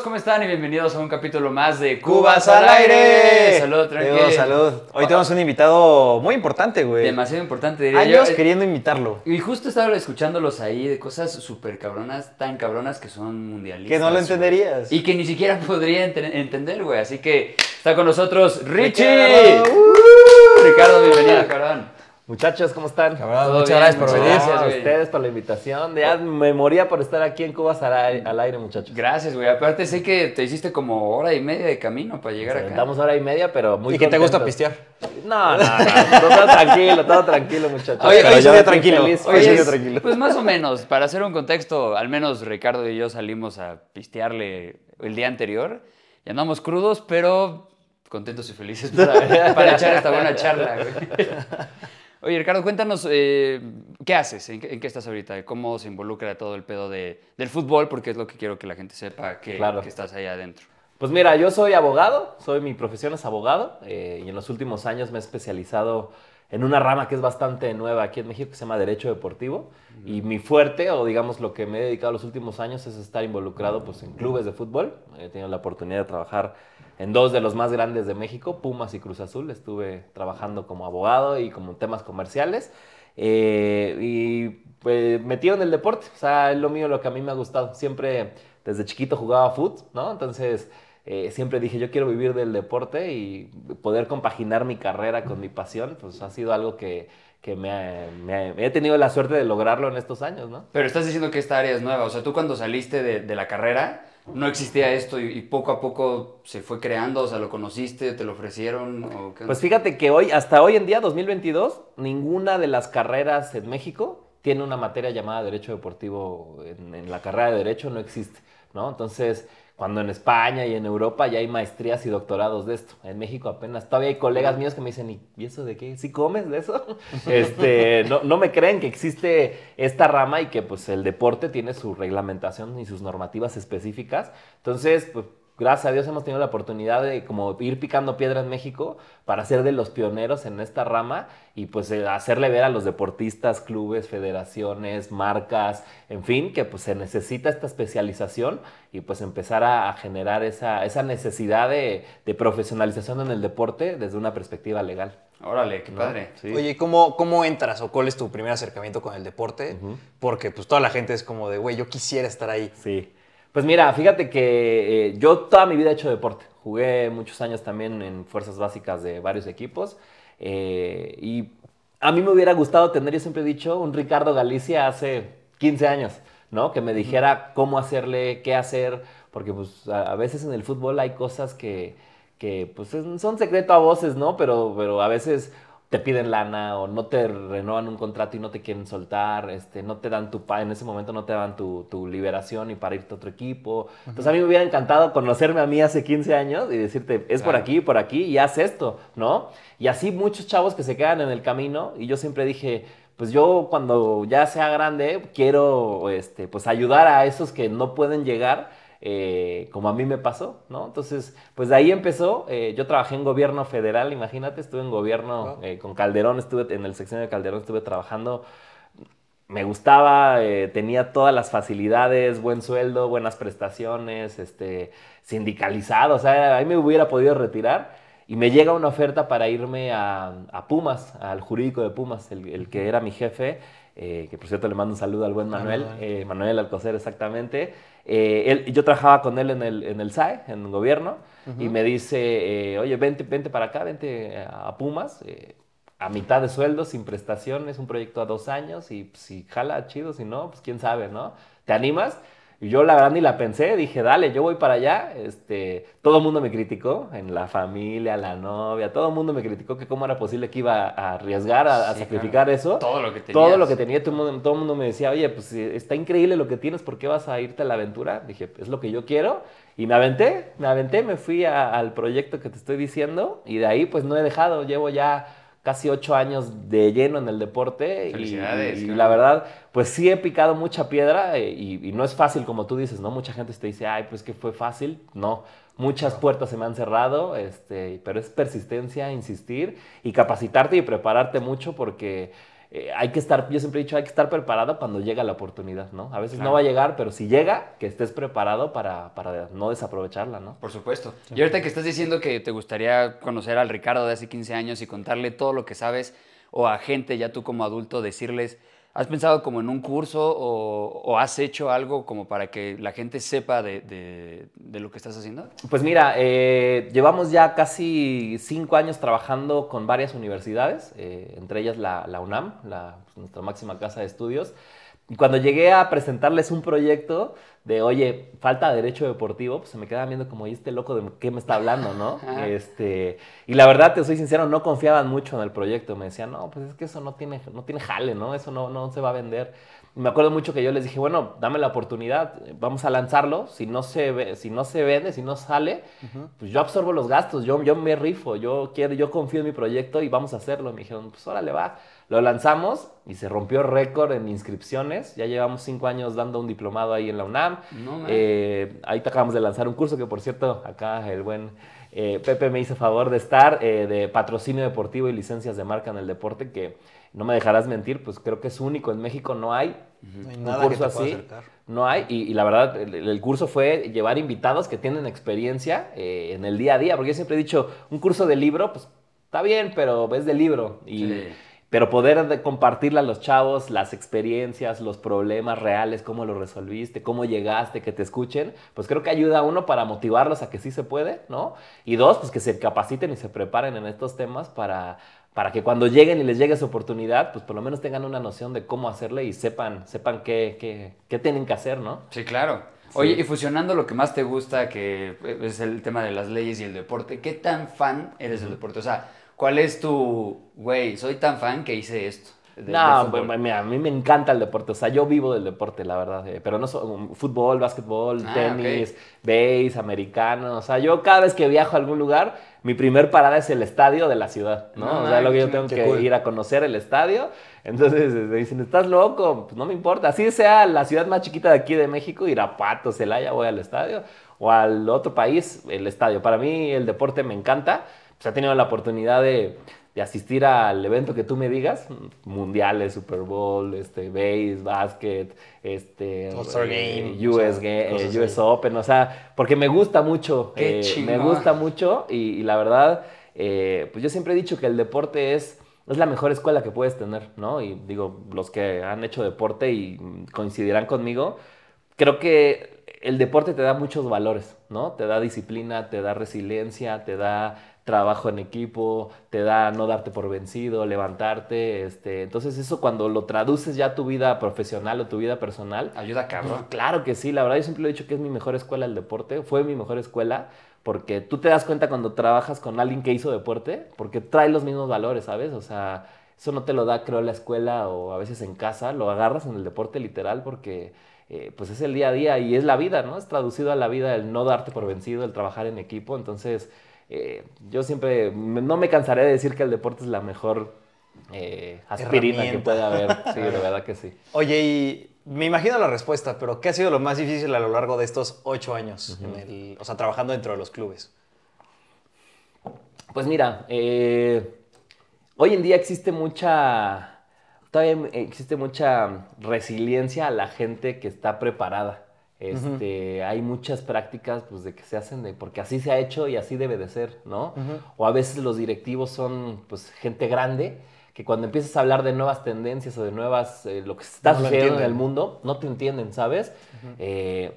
amigos? ¿Cómo están? Y bienvenidos a un capítulo más de Cubas al aire. Salud, tranquilo. Salud. Hoy tenemos un invitado muy importante, güey. Demasiado importante, diría Años yo. queriendo invitarlo. Y justo estaba escuchándolos ahí de cosas súper cabronas, tan cabronas que son mundialistas. Que no lo entenderías. Y que ni siquiera podría ente- entender, güey. Así que está con nosotros Richie. Ricardo. Uh, Ricardo, bienvenido, cabrón. Muchachos, ¿cómo están? Cabrón, muchas bien, gracias por muchas venir. gracias, a ustedes por la invitación. Ya me moría por estar aquí en Cubas al aire, al aire, muchachos. Gracias, güey. Aparte sé que te hiciste como hora y media de camino para llegar acá. Estamos hora y media, pero muy ¿Y que te gusta pistear? No, no, no. Todo tranquilo, todo tranquilo, muchachos. Oye, Pero hoy yo tranquilo. feliz, sí, es- tranquilo. Pues más o menos, para hacer un contexto, al menos Ricardo y yo salimos a pistearle el día anterior y andamos crudos, pero contentos y felices para, para echar esta buena charla. güey. Oye, Ricardo, cuéntanos, eh, ¿qué haces? ¿En qué, en qué estás ahorita? ¿Cómo se involucra todo el pedo de, del fútbol? Porque es lo que quiero que la gente sepa que, Claro. que estás ahí adentro. Pues mira, yo soy abogado, soy mi profesión es abogado eh, y en los últimos años me he especializado en una rama que es bastante nueva aquí en México que se llama Derecho Deportivo y mi fuerte o digamos lo que me he dedicado los últimos años es estar involucrado pues en clubes de fútbol. He tenido la oportunidad de trabajar en dos de los más grandes de México, Pumas y Cruz Azul. Estuve trabajando como abogado y como temas comerciales. Eh, y pues metido en el deporte, o sea, es lo mío, lo que a mí me ha gustado. Siempre desde chiquito jugaba fútbol, ¿no? Entonces eh, siempre dije, yo quiero vivir del deporte y poder compaginar mi carrera con mi pasión, pues ha sido algo que, que me, ha- me ha- he tenido la suerte de lograrlo en estos años, ¿no? Pero estás diciendo que esta área es nueva. O sea, tú cuando saliste de, de la carrera no existía esto y, y poco a poco se fue creando. O sea, ¿lo conociste? ¿Te lo ofrecieron? ¿O qué? Pues fíjate que hoy, hasta hoy en día, 2022, ninguna de las carreras en México tiene una materia llamada Derecho Deportivo. En, en la carrera de Derecho no existe, ¿no? Entonces, cuando en España y en Europa ya hay maestrías y doctorados de esto. En México apenas, todavía hay colegas míos que me dicen, ¿y eso de qué? ¿Sí comes de eso? este, no, no me creen que existe esta rama y que pues el deporte tiene su reglamentación y sus normativas específicas. Entonces, pues gracias a Dios hemos tenido la oportunidad de como ir picando piedra en México para ser de los pioneros en esta rama y pues eh, hacerle ver a los deportistas, clubes, federaciones, marcas, en fin, que pues se necesita esta especialización y pues empezar a, a generar esa, esa necesidad de, de profesionalización en el deporte desde una perspectiva legal. Órale, qué ¿no? padre. Sí. Oye, ¿cómo, ¿cómo entras o cuál es tu primer acercamiento con el deporte? Ujú. Porque pues toda la gente es como de, güey, yo quisiera estar ahí. Sí. Pues mira, fíjate que eh, yo toda mi vida he hecho deporte. Jugué muchos años también en fuerzas básicas de varios equipos. eh, y a mí me hubiera gustado tener, yo siempre he dicho, un Ricardo Galicia hace 15 años, ¿no? Que me dijera cómo hacerle, qué hacer, porque pues a, a veces en el fútbol hay cosas que, que pues es- son secreto a voces, ¿no? Pero, pero a veces te piden lana o no te renuevan un contrato y no te quieren soltar, este, no te dan tu pa en ese momento no te dan tu, tu liberación y para irte a otro equipo. Entonces a mí me hubiera encantado conocerme a mí hace 15 años y decirte, es por aquí, por aquí y haz esto, ¿no? Y así muchos chavos que se quedan en el camino y yo siempre dije, pues yo cuando ya sea grande quiero este, pues ayudar a esos que no pueden llegar eh, como a mí me pasó, ¿no? Entonces, pues de ahí empezó. eh, yo trabajé en gobierno federal, imagínate, estuve en gobierno eh, con Calderón, estuve en el sección de Calderón, estuve trabajando. Me gustaba, tenía todas las facilidades, buen sueldo, buenas prestaciones, este, sindicalizado, o sea, ahí me hubiera podido retirar. Y me llega una oferta para irme a, a Pumas, al jurídico de Pumas, el, el que era mi jefe, eh, que por cierto le mando un saludo al buen Manuel, Manuel. eh, Manuel Alcocer exactamente. Eh, él- yo trabajaba con él en el, en el SAE, en el gobierno, y me dice, eh, oye, vente, vente para acá, vente a Pumas, eh, a mitad de sueldo, sin prestaciones, un proyecto a dos años, y pues, si jala, chido, si no, pues quién sabe, ¿no? ¿Te animas? Y yo la verdad ni la pensé, dije, dale, yo voy para allá. Este, todo el mundo me criticó, en la familia, la novia, todo el mundo me criticó que cómo era posible que iba a arriesgar, a, sacrificar claro. eso. Todo lo que tenías. Todo lo que tenía, todo el, mundo, todo el mundo me decía, oye, pues eh, está increíble lo que tienes, ¿por qué vas a irte a la aventura? Dije, es lo que yo quiero. Y me aventé, me aventé, me fui a- al proyecto que te estoy diciendo y de ahí pues no he dejado, llevo ya casi ocho años de lleno en el deporte y- Felicidades, y, la verdad pues sí he picado mucha piedra eh, y, y no es fácil como tú dices, ¿no? Mucha gente te dice, ay, pues que fue fácil, no. Muchas puertas se me han cerrado, este, pero es persistencia, insistir y capacitarte y prepararte mucho porque eh, hay que estar, yo siempre he dicho, hay que estar preparado cuando llega la oportunidad, ¿no? A veces no va a llegar, pero si llega, que estés preparado para, para no desaprovecharla, ¿no? Por supuesto. Y ahorita que estás diciendo que te gustaría conocer al Ricardo de hace 15 años y contarle todo lo que sabes, o a gente, ya tú como adulto, decirles, ¿has pensado como en un curso o, o has hecho algo como para que la gente sepa de, de- de lo que estás haciendo? Pues mira, eh, llevamos ya casi cinco años trabajando con varias universidades, eh, entre ellas la, la UNAM, la, nuestra máxima casa de estudios. Y cuando llegué a presentarles un proyecto de, oye, falta derecho deportivo, pues se me quedaban viendo como, ¿y este loco de qué me está hablando, no? Este, y la verdad, te soy sincero, no confiaban mucho en el proyecto. Me decían, no, pues es que eso no tiene, no tiene jale, ¿no? Eso no, no se va a vender. Me acuerdo mucho que yo les dije, bueno, dame la oportunidad, vamos a lanzarlo. Si no se, ve, si no se vende, si no sale, pues yo absorbo los gastos, yo, yo me rifo, yo quiero, yo confío en mi proyecto y vamos a hacerlo. Me dijeron, pues órale, va. Lo lanzamos y se rompió récord en inscripciones. Ya llevamos cinco años dando un diplomado ahí en la UNAM. No. Eh, ahí te acabamos de lanzar un curso que, por cierto, acá el buen eh, Pepe me hizo favor de estar, eh, de patrocinio deportivo y licencias de marca en el deporte, que no me dejarás mentir, pues creo que es único en México, no hay No hay un nada que curso te así. No hay, y, y la verdad, el, el curso fue llevar invitados que tienen experiencia eh, en el día a día, porque yo siempre he dicho, un curso de libro, pues está bien, pero es de libro. Y, Sí. Pero poder de- compartirle a los chavos las experiencias, los problemas reales, cómo lo resolviste, cómo llegaste, que te escuchen, pues creo que ayuda a uno para motivarlos a que sí se puede, ¿no? Y dos, pues que se capaciten y se preparen en estos temas para, para que cuando lleguen y les llegue esa oportunidad, pues por lo menos tengan una noción de cómo hacerle y sepan, sepan qué, qué, qué tienen que hacer, ¿no? Sí, claro. Oye, y fusionando lo que más te gusta, que es el tema de las leyes y el deporte, ¿qué tan fan eres del deporte? O sea, ¿cuál es tu, güey, soy tan fan que hice esto? de- No, fútbol"? pues, mira, a mí me encanta el deporte, o sea, yo vivo del deporte, la verdad, eh, pero no solo fútbol, básquetbol, Ah, tenis, base, americano, o sea, yo cada vez que viajo a algún lugar, mi primer parada es el estadio de la ciudad, ¿no? No o sea, lo que yo tengo que cool. ir a conocer el estadio, entonces me dicen, ¿estás loco? Pues no me importa, así sea la ciudad más chiquita de aquí de México, Irapuato, Celaya, voy al estadio, o al otro país, el estadio. Para mí el deporte me encanta, pues he tenido la oportunidad de, de asistir al evento que tú me digas, mundiales, Super Bowl, este, base, básquet, este, eh, Game, o US, sea, Ga- cosas US. Open, o sea, porque me gusta mucho, Qué eh, me gusta mucho y, y la verdad, eh, pues yo siempre he dicho que el deporte es, es la mejor escuela que puedes tener, ¿no? Y digo, los que han hecho deporte y coincidirán conmigo, creo que el deporte te da muchos valores, ¿no? Te da disciplina, te da resiliencia, te da trabajo en equipo, te da no darte por vencido, levantarte, este, entonces eso cuando lo traduces ya a tu vida profesional o tu vida personal, Ayuda cabrón. Claro que sí, la verdad yo siempre lo he dicho que es mi mejor escuela el deporte, fue mi mejor escuela, porque tú te das cuenta cuando trabajas con alguien que hizo deporte, porque trae los mismos valores, ¿sabes? O sea, eso no te lo da, creo, la escuela o a veces en casa, lo agarras en el deporte literal porque eh, pues es el día a día y es la vida, ¿no? Es traducido a la vida el no darte por vencido, el trabajar en equipo, entonces eh, yo siempre no me cansaré de decir que el deporte es la mejor eh, aspirina que puede haber, sí, de verdad que sí. Oye, y me imagino la respuesta, pero ¿qué ha sido lo más difícil a lo largo de estos ocho años? en el- o sea, trabajando dentro de los clubes. Pues mira, eh, hoy en día existe mucha, todavía existe mucha resiliencia a la gente que está preparada. Este, Hay muchas prácticas pues, de que se hacen de, porque así se ha hecho y así debe de ser, ¿no? O a veces los directivos son pues, gente grande que cuando empiezas a hablar de nuevas tendencias o de nuevas, eh, lo que está No sucediendo en el mundo, no te entienden, ¿sabes? Eh,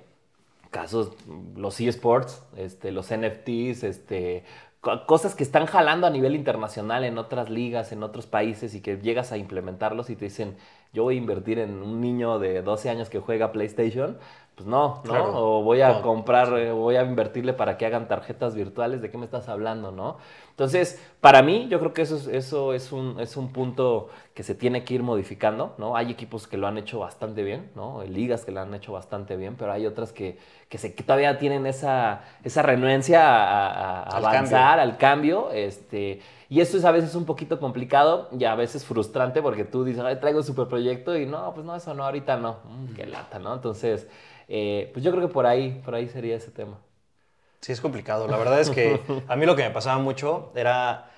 casos, los eSports, este, los NFTs, este, co- cosas que están jalando a nivel internacional en otras ligas, en otros países y que llegas a implementarlos y te dicen, yo voy a invertir en un niño de 12 años que juega PlayStation, pues no, ¿no? Claro. O voy a No. comprar, eh, voy a invertirle para que hagan tarjetas virtuales, ¿de qué me estás hablando, no? Entonces, para mí, yo creo que eso es, eso es, un, es un punto que se tiene que ir modificando, ¿no? Hay equipos que lo han hecho bastante bien, ¿no? Ligas que lo han hecho bastante bien, pero hay otras que, que, se, que todavía tienen esa, esa renuencia a, a- a Al avanzar, al cambio, este... Y eso es a veces un poquito complicado y a veces frustrante porque tú dices, Ay, traigo un super proyecto y no, pues no, eso no, ahorita no. Mm, qué lata, ¿no? Entonces, eh, pues yo creo que por ahí, por ahí sería ese tema. Sí, es complicado. La verdad es que a mí lo que me pasaba mucho era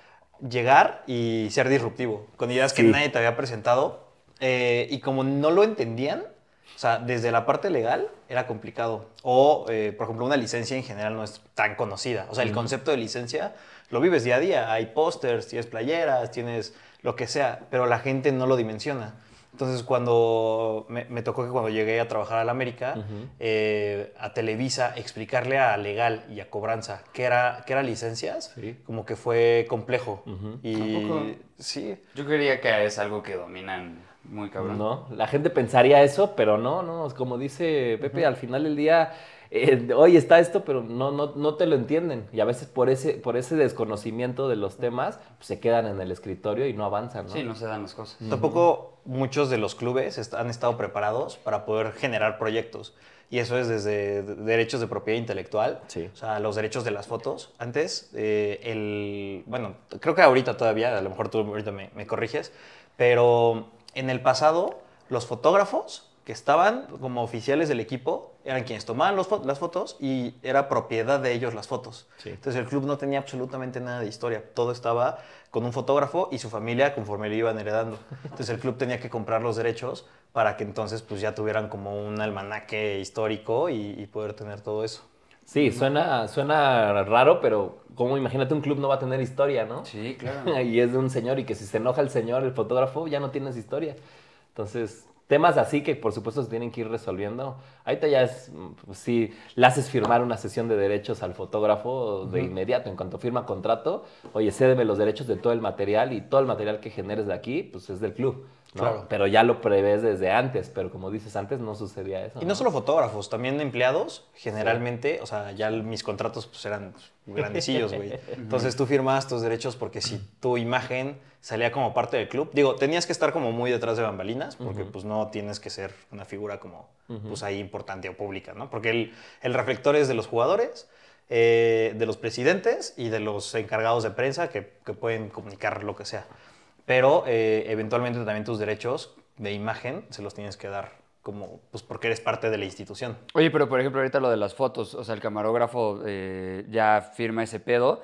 llegar y ser disruptivo, con ideas que Sí. nadie te había presentado. eh, y como no lo entendían, o sea, desde la parte legal era complicado. O, eh, por ejemplo, una licencia en general no es tan conocida. O sea, el concepto de licencia lo vives día a día. Hay pósters, tienes playeras, tienes lo que sea, pero la gente no lo dimensiona. Entonces, cuando me, me tocó que cuando llegué a trabajar a la América, eh, a Televisa, explicarle a legal y a cobranza qué era, qué era licencias, Sí. como que fue complejo. Y ¿A poco? sí, Yo creía que es algo que dominan muy cabrón. No, la gente pensaría eso, pero no, no, como dice Pepe, al final del día, eh, hoy está esto, pero no, no, no te lo entienden. Y a veces por ese, por ese desconocimiento de los temas, pues, se quedan en el escritorio y no avanzan, ¿no? Sí, no se dan las cosas. Tampoco muchos de los clubes est- han estado preparados para poder generar proyectos. Y eso es desde de- derechos de propiedad intelectual, Sí. o sea, los derechos de las fotos. Antes, eh, el, bueno, creo que ahorita todavía, a lo mejor tú ahorita me, me corriges, pero en el pasado, los fotógrafos que estaban como oficiales del equipo eran quienes tomaban los las fotos y era propiedad de ellos las fotos. Sí. Entonces el club no tenía absolutamente nada de historia. Todo estaba con un fotógrafo y su familia conforme le iban heredando. Entonces el club tenía que comprar los derechos para que entonces pues ya tuvieran como un almanaque histórico y, y poder tener todo eso. Sí, suena, suena raro, pero como imagínate un club no va a tener historia, ¿no? Sí, claro. y es de un señor y que si se enoja el señor, el fotógrafo, ya no tienes historia. Entonces, temas así que por supuesto se tienen que ir resolviendo. Ahorita ya es, mm, sí, le haces firmar una sesión de derechos al fotógrafo de inmediato, en cuanto firma contrato, oye, cédeme los derechos de todo el material y todo el material que generes de aquí, pues es del club. ¿No? Claro. Pero ya lo prevés desde antes, pero como dices antes, no sucedía eso. Y no solo fotógrafos, también empleados, generalmente, o sea, ya mis contratos pues, eran grandecillos, güey. Entonces tú firmabas tus derechos porque si tu imagen salía como parte del club, digo, tenías que estar como muy detrás de bambalinas, porque pues no tienes que ser una figura como, pues ahí importante o pública, ¿no? Porque el, el reflector es de los jugadores, eh, de los presidentes y de los encargados de prensa que, que pueden comunicar lo que sea. Pero eh, eventualmente también tus derechos de imagen se los tienes que dar como, pues porque eres parte de la institución. Oye, pero por ejemplo, ahorita lo de las fotos, o sea, el camarógrafo eh, ya firma ese pedo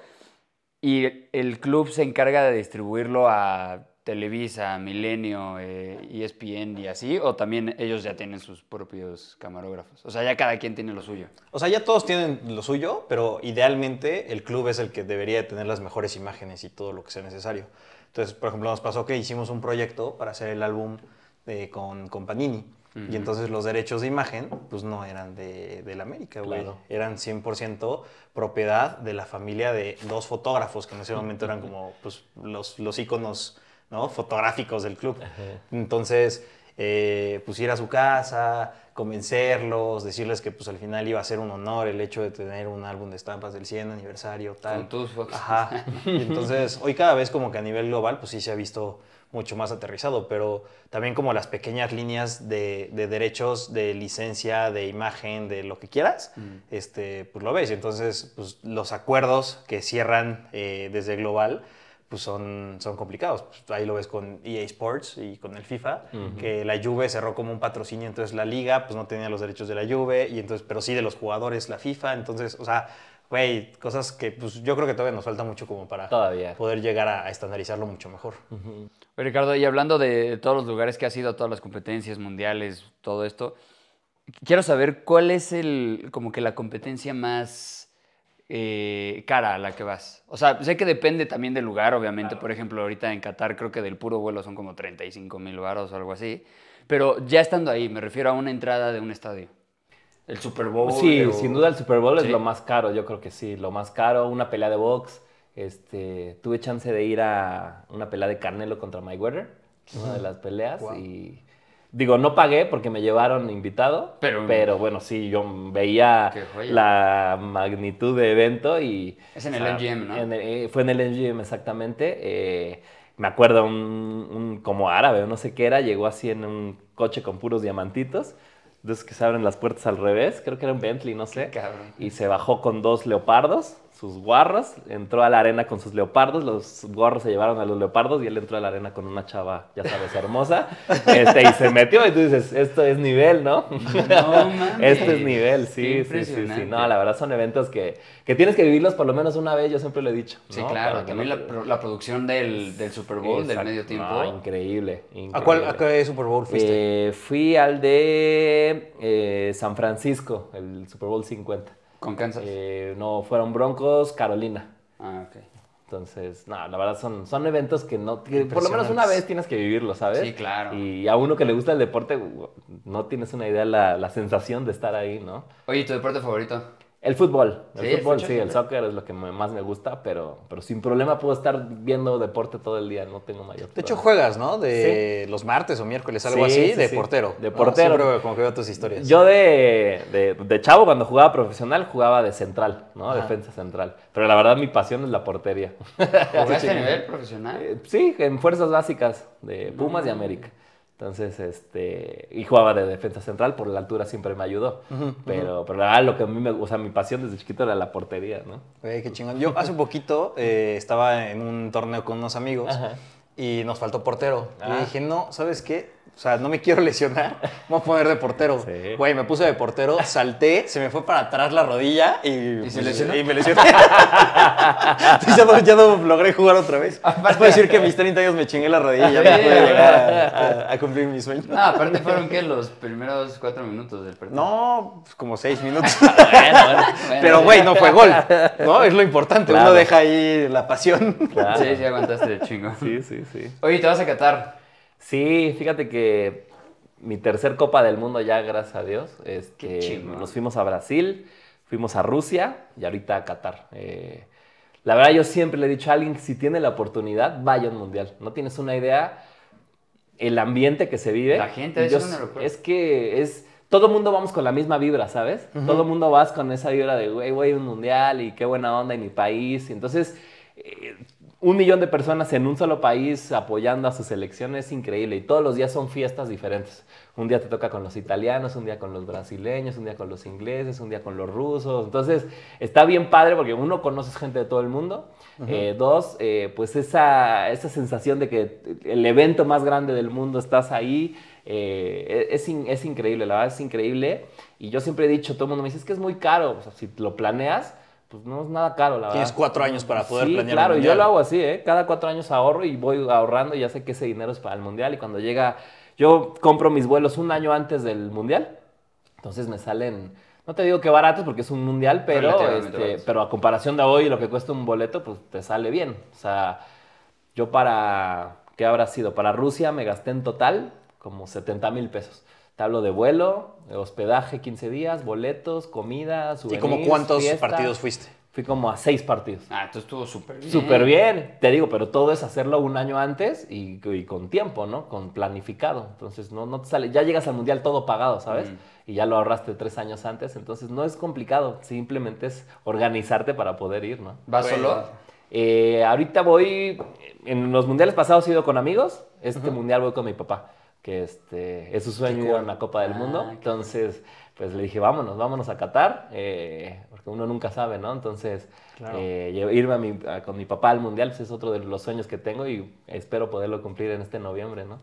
y el club se encarga de distribuirlo a Televisa, Milenio, eh, ESPN y así, o también ellos ya tienen sus propios camarógrafos. O sea, ya cada quien tiene lo suyo. O sea, ya todos tienen lo suyo, pero idealmente el club es el que debería de tener las mejores imágenes y todo lo que sea necesario. Entonces, por ejemplo, nos pasó que hicimos un proyecto para hacer el álbum de- con, con Panini. Y entonces los derechos de imagen, pues no eran de, de la América, güey. Claro. Eran 100% propiedad de la familia de dos fotógrafos, que en ese momento eran como pues, los, los íconos ¿no? fotográficos del club. Entonces, eh, pues ir a su casa, convencerlos, decirles que pues al final iba a ser un honor el hecho de tener un álbum de estampas del 100 aniversario, tal. Con tus fotos. Ajá. Y entonces, hoy cada vez como que a nivel global, pues sí se ha visto mucho más aterrizado, pero también como las pequeñas líneas de, de derechos, de licencia, de imagen, de lo que quieras, este, pues lo ves. Y entonces, pues los acuerdos que cierran eh, desde global, pues son, son complicados. Pues, ahí lo ves con EA Sports y con el FIFA, que la Juve cerró como un patrocinio, entonces la liga pues no tenía los derechos de la Juve, y entonces, pero sí de los jugadores la FIFA, entonces, o sea, güey, cosas que pues yo creo que todavía nos falta mucho como para Todavía. poder llegar a, a estandarizarlo mucho mejor. Oye, Ricardo, y hablando de todos los lugares que has ido, todas las competencias mundiales, todo esto, quiero saber cuál es el, como que la competencia más eh, cara a la que vas. O sea, sé que depende también del lugar, obviamente. Por ejemplo, ahorita en Qatar creo que del puro vuelo son como 35 mil baros o algo así. Pero ya estando ahí, me refiero a una entrada de un estadio. El Super Bowl. Sí, o- sin duda el Super Bowl Sí. es lo más caro, yo creo que sí, lo más caro, una pelea de box. Este, tuve chance de ir a una pelea de Canelo contra Mayweather, una de las peleas Wow. y digo, no pagué porque me llevaron invitado, Pero- bueno, sí, yo veía la magnitud de evento y Es en el MGM, ¿no? en el- eh, fue en el MGM exactamente. eh, me acuerdo un, un como árabe no sé qué era, llegó así en un coche con puros diamantitos. De esos que se abren las puertas al revés, creo que era un Bentley, no sé. Cabrón. Y se bajó con dos leopardos, sus guarros, entró a la arena con sus leopardos, los guarros se llevaron a los leopardos y él entró a la arena con una chava, ya sabes, hermosa, este, y se metió y tú dices, esto es nivel, ¿no? No mames. Este es nivel, sí, sí, sí, sí. No, la verdad son eventos que, que tienes que vivirlos por lo menos una vez, yo siempre lo he dicho. Sí, ¿no? claro. Para que También no la, la producción del, del Super Bowl, del medio tiempo. No, increíble, increíble. ¿A cuál a qué Super Bowl fuiste? Eh, fui al de eh, San Francisco, el Super Bowl 50. Con Kansas. Eh, no, fueron Broncos, Carolina. ah, ok. Entonces, no, la verdad son, son eventos que no, que por lo menos una vez tienes que vivirlo, ¿sabes? Sí, claro. Y a uno que le gusta el deporte, no tienes una idea la, la sensación de estar ahí, ¿no? Oye, ¿y ¿tu deporte favorito? El fútbol, el Sí, el fútbol, sí, el soccer es lo que me- más me gusta, pero, pero sin problema puedo estar viendo deporte todo el día, no tengo mayor De hecho, juegas, ¿no? De los martes o miércoles, algo Sí, así, sí, de sí. portero. De ¿no? portero. Siempre como que veo tus historias. Yo de, de, de chavo, cuando jugaba profesional, jugaba de central, ¿no? Ajá. Defensa central. Pero la verdad mi pasión es la portería. ¿Jugaste a nivel profesional? Sí, en fuerzas básicas de Pumas y América. Entonces, este, y jugaba de defensa central, por la altura siempre me ayudó. pero, pero la verdad, lo que a mí me, o sea, mi pasión desde chiquito era la portería, ¿no? Güey, qué chingón. Yo hace un poquito eh, estaba en un torneo con unos amigos Ajá. y nos faltó portero. Y Ah. dije, no, ¿sabes qué? O sea, no me quiero lesionar, me voy a poner de portero. Sí. Güey, me puse de portero, salté, se me fue para atrás la rodilla y, ¿Y se lesionó? y me lesioné. Ya no, ya no logré jugar otra vez. Puedo decir que a mis 30 años me chingué la rodilla y ya no pude llegar a, a- a cumplir mi sueño. No, aparte fueron, ¿qué? Los primeros cuatro minutos del partido. No, pues como 6 minutos. Bueno, bueno. Pero, güey, no fue gol. ¿No? Es lo importante. Claro. Uno deja ahí la pasión. Claro. Sí, sí, aguantaste de chingo. Sí, sí, sí. Oye, ¿te vas a Qatar? Sí, fíjate que mi tercer Copa del Mundo ya, gracias a Dios. Este, Qué chingón. nos fuimos a Brasil, fuimos a Rusia y ahorita a Qatar. Eh, la verdad, yo siempre le he dicho a alguien que si tiene la oportunidad, vaya a un mundial. No tienes una idea el ambiente que se vive. La gente, Yo es. Es que es... Todo mundo vamos con la misma vibra, ¿sabes? Todo mundo vas con esa vibra de, güey, a un mundial y qué buena onda en mi país. Entonces, eh, un millón de personas en un solo país apoyando a su selección es increíble. Y todos los días son fiestas diferentes. Un día te toca con los italianos, un día con los brasileños, un día con los ingleses, un día con los rusos. Entonces, está bien padre porque uno conoces gente de todo el mundo. Eh, dos, eh, pues esa, esa sensación de que el evento más grande del mundo estás ahí. eh, es, in- es increíble, la verdad es increíble. Y yo siempre he dicho, todo el mundo me dice, es que es muy caro. O sea, si lo planeas, pues no es nada caro, la verdad. Tienes cuatro años para poder sí, planear. claro, yo mundial. lo hago así, ¿eh? Cada cuatro años ahorro y voy ahorrando y ya sé que ese dinero es para el mundial. Y cuando llega, yo compro mis vuelos un año antes del mundial. Entonces me salen, no te digo que baratos porque es un mundial, pero, este, pero a comparación de hoy lo que cuesta un boleto, pues te sale bien. O sea, yo para, ¿qué habrá sido? Para Rusia me gasté en total como 70 mil pesos. Te hablo de vuelo, de hospedaje 15 días, boletos, comida, ¿Y como cuántos fiesta. partidos fuiste? Fui como a seis partidos. Ah, entonces estuvo súper bien. Súper bien, te digo, pero todo es hacerlo un año antes y, y con tiempo, ¿no? Con planificado. Entonces, no, no te sale, ya llegas al mundial todo pagado, ¿sabes? Mm. Y ya lo ahorraste tres años antes, entonces no es complicado, simplemente es organizarte para poder ir, ¿no? ¿Vas Bueno. solo? Eh, ahorita voy, en los mundiales pasados he ido con amigos, este mundial voy con mi papá, que este, es su sueño ir a una Copa del Ah, Mundo, qué entonces pues le dije, vámonos, vámonos a Qatar, eh, porque uno nunca sabe, ¿no? Entonces, Claro. eh, irme a mi- a- con mi papá al mundial pues, es otro de los sueños que tengo y espero poderlo cumplir en este noviembre, ¿no?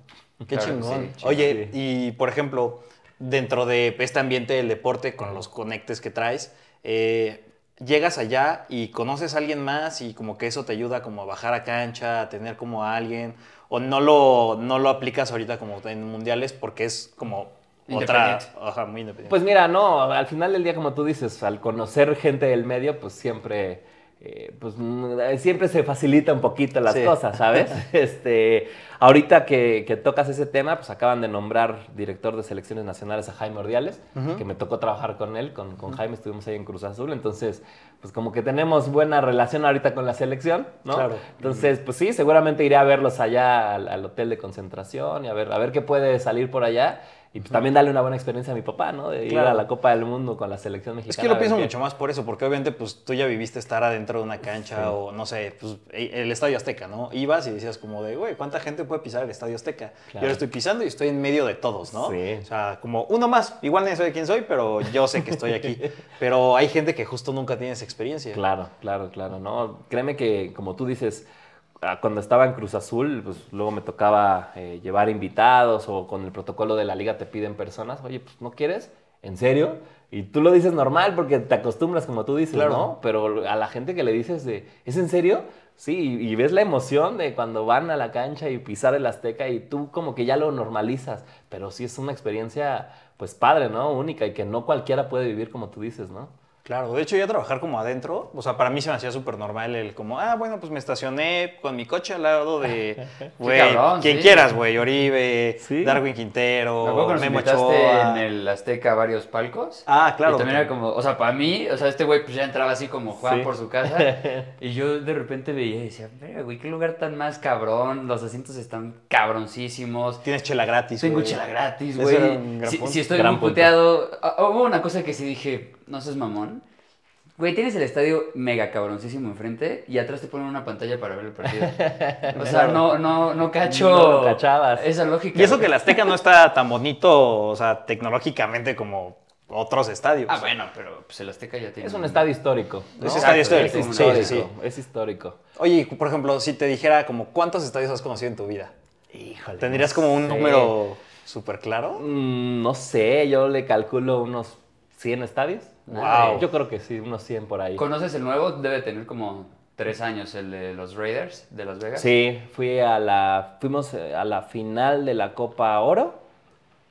Qué Claro que chingón. sí, chingón. Oye, y por ejemplo, dentro de este ambiente del deporte, con los conectes que traes, eh, llegas allá y conoces a alguien más y como que eso te ayuda como a bajar a cancha, a tener como a alguien, o no lo, no lo aplicas ahorita como en mundiales porque es como otra... Ajá, muy independiente. Pues mira, no, al final del día, como tú dices, al conocer gente del medio, pues siempre, eh, pues mm, siempre se facilita un poquito las Sí. cosas, ¿sabes? este, ahorita que, que tocas ese tema, pues acaban de nombrar director de selecciones nacionales a Jaime Ordiales, que me tocó trabajar con él, con, con Jaime estuvimos ahí en Cruz Azul, entonces, pues como que tenemos buena relación ahorita con la selección, ¿no? Claro. Entonces, pues sí, seguramente iré a verlos allá al, al hotel de concentración y a ver, a ver qué puede salir por allá. Y pues también darle una buena experiencia a mi papá, ¿no? De ir Claro. a la Copa del Mundo con la selección mexicana. Es que lo pienso mucho más por eso, porque obviamente pues tú ya viviste estar adentro de una cancha o no sé, pues e- el Estadio Azteca, ¿no? Ibas y decías como de, güey, ¿cuánta gente puede pisar el Estadio Azteca? Yo lo estoy pisando y estoy en medio de todos, ¿no? Sí. O sea, como uno más, igual ni sé quién soy, pero yo sé que estoy aquí. pero hay gente que justo nunca tiene esa experiencia. Claro, claro, claro. No, créeme que como tú dices, cuando estaba en Cruz Azul, pues luego me tocaba eh, llevar invitados o con el protocolo de la liga te piden personas. Oye, pues no quieres, ¿en serio? Y tú lo dices normal porque te acostumbras, como tú dices, Claro. ¿no? Pero a la gente que le dices de, ¿es en serio? Sí, y, y ves la emoción de cuando van a la cancha y pisar el Azteca y tú como que ya lo normalizas. Pero sí es una experiencia, pues padre, ¿no? Única y que no cualquiera puede vivir como tú dices, ¿no? Claro, de hecho ya trabajar como adentro, o sea, para mí se me hacía súper normal el como, ah, bueno, pues me estacioné con mi coche al lado de, güey, cabrón, quien sí. quieras, güey, Oribe, Sí. Darwin Quintero, Me Memo Ochoa. en el Azteca varios palcos. Ah, claro. Y también era como, o sea, para mí, o sea, este güey pues ya entraba así como Juan Sí. por su casa. y yo de repente veía y decía, "Verga, güey, qué lugar tan más cabrón. Los asientos están cabroncísimos. Tienes chela gratis, Tengo chela gratis, güey. Si, estoy Gran muy puteado. ah, Hubo una cosa que sí dije, no seas mamón. Güey, tienes el estadio mega cabroncísimo enfrente y atrás te ponen una pantalla para ver el partido. O sea, no, no, no cacho No lo cachabas. esa lógica. Y eso güey. que el Azteca no está tan bonito, o sea, tecnológicamente como otros estadios. Ah, bueno, pero pues el Azteca ya tiene... Es un estadio histórico. ¿no? Es estadio histórico, Es sí, histórico. sí, sí. Es histórico. Oye, por ejemplo, si te dijera como cuántos estadios has conocido en tu vida, Híjole. ¿tendrías no como un sé. número súper claro? Mm, no sé, yo le calculo unos 100 estadios. Wow. Yo creo que sí, unos 100 por ahí. ¿Conoces el nuevo? Debe tener como tres años, el de los Raiders de Las Vegas. Sí, fui a la, fuimos eh, a la final de la Copa Oro.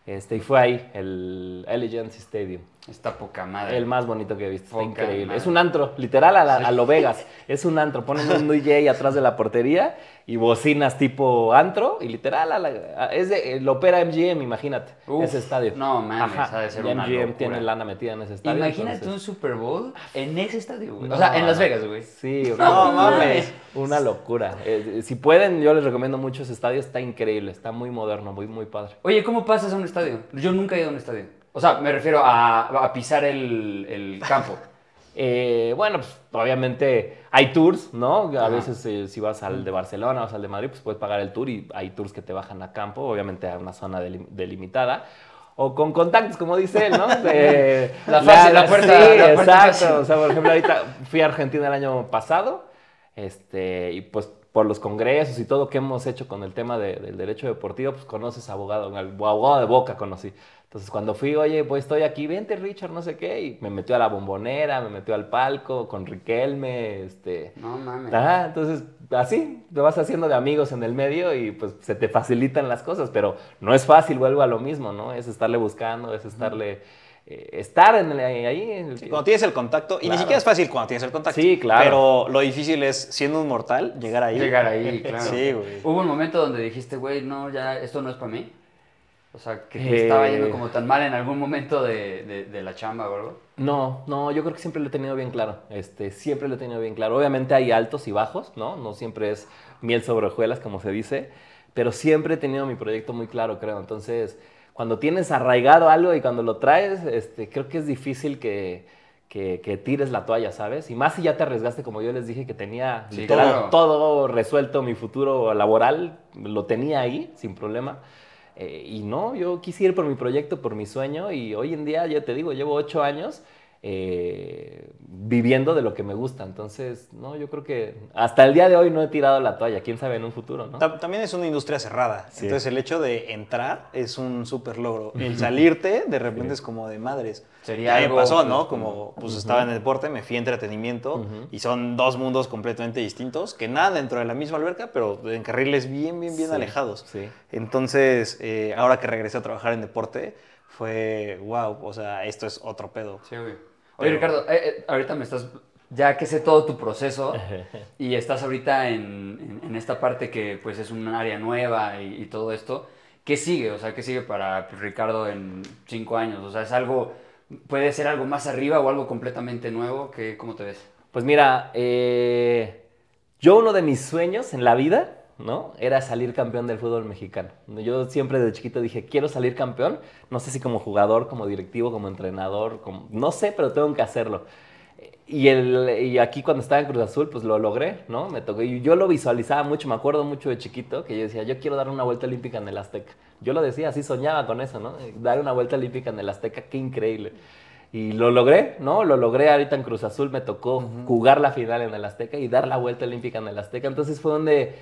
Este, y fue ahí, el Allegiant Stadium. Está poca madre. El más bonito que he visto, está increíble. madre. Es un antro, literal a, la- a lo Vegas. Es un antro, ponen un DJ atrás de la portería y bocinas tipo antro y literal a la- a- es de, eh, lo opera MGM, imagínate, Uf, ese estadio. no mames, ha de ser y una MGM locura. tiene lana metida en ese estadio. Imagínate un Super Bowl en ese estadio, güey. No, o sea, en Las Vegas, güey. Sí, No mames. Una locura. Eh, si pueden, yo les recomiendo mucho ese estadio, está increíble, está muy moderno, muy, muy padre. Oye, ¿cómo pasas a un estadio? Yo nunca he ido a un estadio. O sea, me refiero a, a pisar el, el campo. Eh, bueno, pues obviamente hay tours, ¿no? A Ajá. veces eh, si vas al de Barcelona o al de Madrid, pues puedes pagar el tour y hay tours que te bajan a campo, obviamente a una zona delim- delimitada. O con contactos, como dice él, ¿no? De- La fácil, la puerta- Sí, la puerta exacto. fácil. O sea, por ejemplo, ahorita fui a Argentina el año pasado, este, y pues por los congresos y todo que hemos hecho con el tema de- del derecho deportivo, pues conoces abogado, abogado de Boca conocí. Entonces cuando fui, oye, pues estoy aquí, vente Richard, no sé qué, y me metió a la bombonera, me metió al palco con Riquelme, este... No mames. Ajá, entonces así te vas haciendo de amigos en el medio y pues se te facilitan las cosas, pero no es fácil, vuelvo a lo mismo, ¿no? Es estarle buscando, es estarle... eh, estar en el- ahí. en el- Cuando tienes el contacto, y ni siquiera es fácil cuando tienes el contacto. Sí, claro. Pero lo difícil es, siendo un mortal, llegar ahí. Llegar ahí, claro. Sí, güey. Hubo un momento donde dijiste, güey, no, ya, esto no es para mí. O sea, que Eh. estaba yendo como tan mal en algún momento de, de- de la chamba algo. No, no, yo creo que siempre lo he tenido bien claro. Este, siempre lo he tenido bien claro. Obviamente hay altos y bajos, ¿no? No siempre es miel sobre hojuelas, como se dice, pero siempre he tenido mi proyecto muy claro, creo. Entonces, cuando tienes arraigado algo y cuando lo traes, este, creo que es difícil que, que- que tires la toalla, ¿sabes? Y más si ya te arriesgaste, como yo les dije, que tenía Sí, literal claro. todo resuelto, mi futuro laboral, lo tenía ahí, sin problema. Eh, y no, yo quise ir por mi proyecto, por mi sueño, y hoy en día, ya te digo, llevo ocho años eh, viviendo de lo que me gusta. Entonces, no, yo creo que hasta el día de hoy no he tirado la toalla. Quién sabe en un futuro, ¿no? Ta- También es una industria cerrada. Sí. Entonces el hecho de entrar es un súper logro. El salirte de repente es como de madres. Sería Ya me algo, pasó, ¿no? como- Como pues estaba en el deporte, me fui a entretenimiento y son dos mundos completamente distintos, que nada dentro de la misma alberca, pero en carriles bien, bien, bien Sí, alejados. sí. Entonces, eh, ahora que regresé a trabajar en deporte, fue wow, o sea, esto es otro pedo. Sí, güey. Oye, Ricardo, eh, eh, ahorita me estás, ya que sé todo tu proceso y estás ahorita en, en- en esta parte que pues es un área nueva y, y todo esto, ¿qué sigue? O sea, ¿qué sigue para Ricardo en cinco años? O sea, ¿es algo, puede ser algo más arriba o algo completamente nuevo? ¿Qué, ¿Cómo te ves? Pues mira, eh, yo uno de mis sueños en la vida ¿no? Era salir campeón del fútbol mexicano. Yo siempre de chiquito dije, quiero salir campeón, no sé si como jugador, como directivo, como entrenador, como, no sé, pero tengo que hacerlo. Y, el, y aquí cuando estaba en Cruz Azul, pues lo logré, ¿no? Me tocó. Y yo lo visualizaba mucho, me acuerdo mucho de chiquito, que yo decía, yo quiero dar una vuelta olímpica en el Azteca. Yo lo decía, así soñaba con eso, ¿no? Dar una vuelta olímpica en el Azteca, qué increíble. Y lo logré, ¿no? Lo logré ahorita en Cruz Azul, me tocó jugar la final en el Azteca y dar la vuelta olímpica en el Azteca. Entonces fue donde,